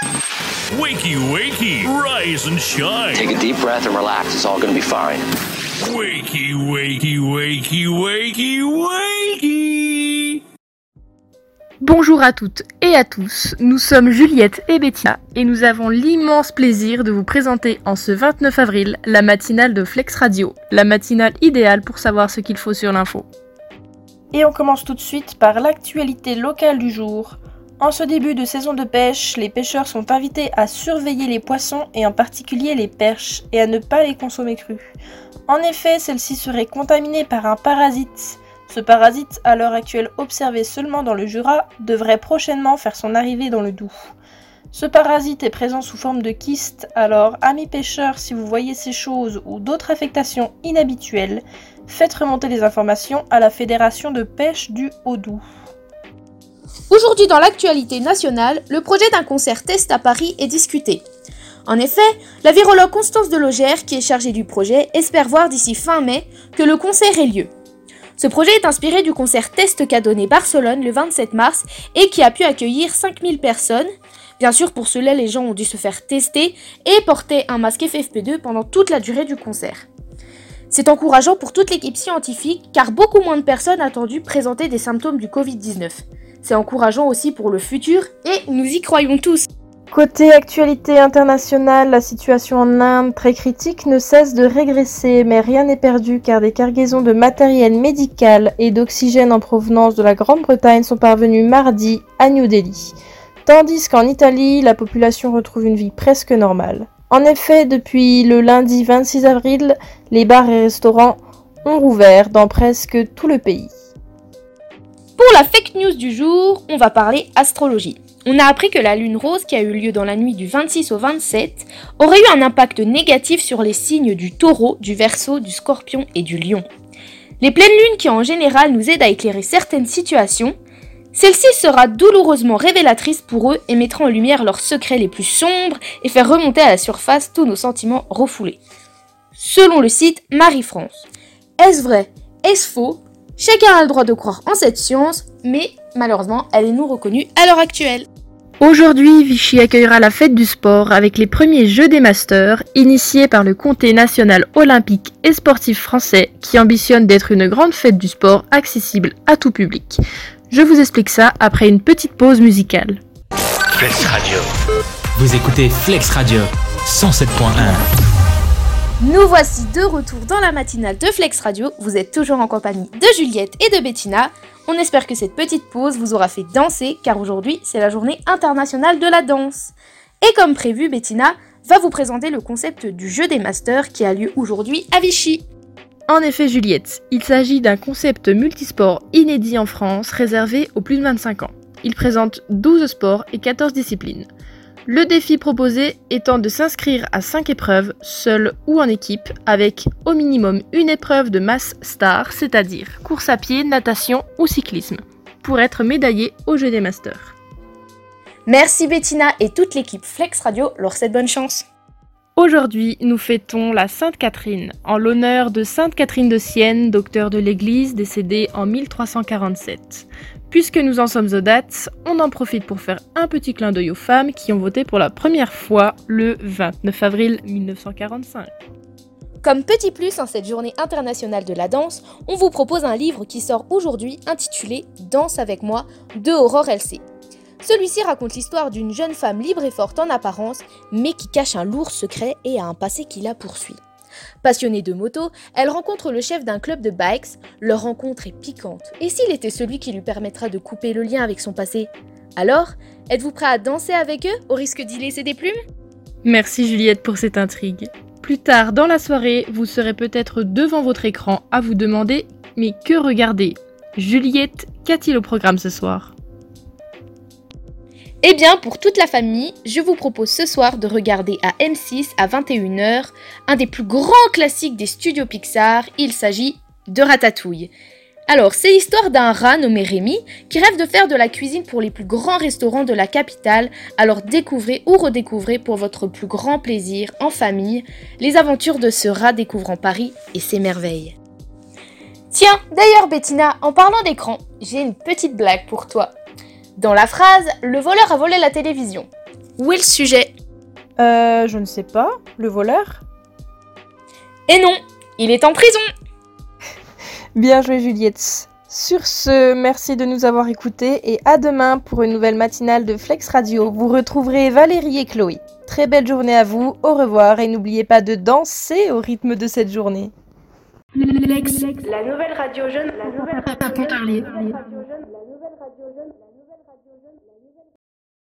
Wakey, wakey, rise and shine. Take a deep breath and relax. It's all going to be fine. Wakey, wakey, wakey, wakey, wakey. Bonjour à toutes et à tous, nous sommes Juliette et Bettina et nous avons l'immense plaisir de vous présenter en ce 29 avril la matinale de Flex Radio, la matinale idéale pour savoir ce qu'il faut sur l'info. Et on commence tout de suite par l'actualité locale du jour. En ce début de saison de pêche, les pêcheurs sont invités à surveiller les poissons et en particulier les perches et à ne pas les consommer crus. En effet, celles-ci seraient contaminées par un parasite. Ce parasite, à l'heure actuelle observé seulement dans le Jura, devrait prochainement faire son arrivée dans le Doubs. Ce parasite est présent sous forme de kyste, alors amis pêcheurs, si vous voyez ces choses ou d'autres affectations inhabituelles, faites remonter les informations à la Fédération de pêche du Haut-Doubs. Aujourd'hui dans l'actualité nationale, le projet d'un concert test à Paris est discuté. En effet, la virologue Constance Delogère, qui est chargée du projet, espère voir d'ici fin mai que le concert ait lieu. Ce projet est inspiré du concert test qu'a donné Barcelone le 27 mars et qui a pu accueillir 5000 personnes. Bien sûr, pour cela, les gens ont dû se faire tester et porter un masque FFP2 pendant toute la durée du concert. C'est encourageant pour toute l'équipe scientifique car beaucoup moins de personnes attendues présentaient des symptômes du Covid-19. C'est encourageant aussi pour le futur et nous y croyons tous. Côté actualité internationale, la situation en Inde, très critique, ne cesse de régresser, mais rien n'est perdu car des cargaisons de matériel médical et d'oxygène en provenance de la Grande-Bretagne sont parvenues mardi à New Delhi. Tandis qu'en Italie, la population retrouve une vie presque normale. En effet, depuis le lundi 26 avril, les bars et restaurants ont rouvert dans presque tout le pays. Pour la fake news du jour, on va parler astrologie. On a appris que la lune rose qui a eu lieu dans la nuit du 26 au 27 aurait eu un impact négatif sur les signes du taureau, du verso, du scorpion et du lion. Les pleines lunes qui en général nous aident à éclairer certaines situations, celle-ci sera douloureusement révélatrice pour eux et mettra en lumière leurs secrets les plus sombres et faire remonter à la surface tous nos sentiments refoulés. Selon le site Marie-France. Est-ce vrai? Est-ce faux? Chacun a le droit de croire en cette science, mais malheureusement, elle est non reconnue à l'heure actuelle. Aujourd'hui, Vichy accueillera la fête du sport avec les premiers Jeux des Masters, initiés par le Comté national olympique et sportif français, qui ambitionne d'être une grande fête du sport accessible à tout public. Je vous explique ça après une petite pause musicale. Flex Radio. Vous écoutez Flex Radio 107.1. Nous voici de retour dans la matinale de Flex Radio. Vous êtes toujours en compagnie de Juliette et de Bettina. On espère que cette petite pause vous aura fait danser car aujourd'hui c'est la journée internationale de la danse. Et comme prévu, Bettina va vous présenter le concept du jeu des masters qui a lieu aujourd'hui à Vichy. En effet, Juliette, il s'agit d'un concept multisport inédit en France réservé aux plus de 25 ans. Il présente 12 sports et 14 disciplines. Le défi proposé étant de s'inscrire à 5 épreuves, seul ou en équipe, avec au minimum une épreuve de masse star, c'est-à-dire course à pied, natation ou cyclisme, pour être médaillé au jeu des masters. Merci Bettina et toute l'équipe Flex Radio leur souhaite bonne chance. Aujourd'hui, nous fêtons la Sainte Catherine, en l'honneur de Sainte Catherine de Sienne, docteur de l'Église, décédée en 1347. Puisque nous en sommes aux dates, on en profite pour faire un petit clin d'œil aux femmes qui ont voté pour la première fois le 29 avril 1945. Comme petit plus en cette journée internationale de la danse, on vous propose un livre qui sort aujourd'hui intitulé Danse avec moi de Aurore LC. Celui-ci raconte l'histoire d'une jeune femme libre et forte en apparence, mais qui cache un lourd secret et a un passé qui la poursuit. Passionnée de moto, elle rencontre le chef d'un club de bikes. Leur rencontre est piquante. Et s'il était celui qui lui permettra de couper le lien avec son passé? Alors, êtes-vous prêt à danser avec eux au risque d'y laisser des plumes? Merci Juliette pour cette intrigue. Plus tard dans la soirée, vous serez peut-être devant votre écran à vous demander Mais que regarder? Juliette, qu'a-t-il au programme ce soir? Eh bien, pour toute la famille, je vous propose ce soir de regarder à M6 à 21h un des plus grands classiques des studios Pixar. Il s'agit de Ratatouille. Alors, c'est l'histoire d'un rat nommé Rémi qui rêve de faire de la cuisine pour les plus grands restaurants de la capitale. Alors découvrez ou redécouvrez pour votre plus grand plaisir en famille les aventures de ce rat découvrant Paris et ses merveilles. Tiens, d'ailleurs Bettina, en parlant d'écran, j'ai une petite blague pour toi. Dans la phrase Le voleur a volé la télévision, Où est le sujet? Euh, je ne sais pas. Le voleur? Et non, il est en prison Bien joué Juliette. Sur ce, merci de nous avoir écoutés et à demain pour une nouvelle matinale de Flex Radio. Vous retrouverez Valérie et Chloé. Très belle journée à vous, au revoir et n'oubliez pas de danser au rythme de cette journée. La nouvelle radio jeune. La nouvelle radio jeune.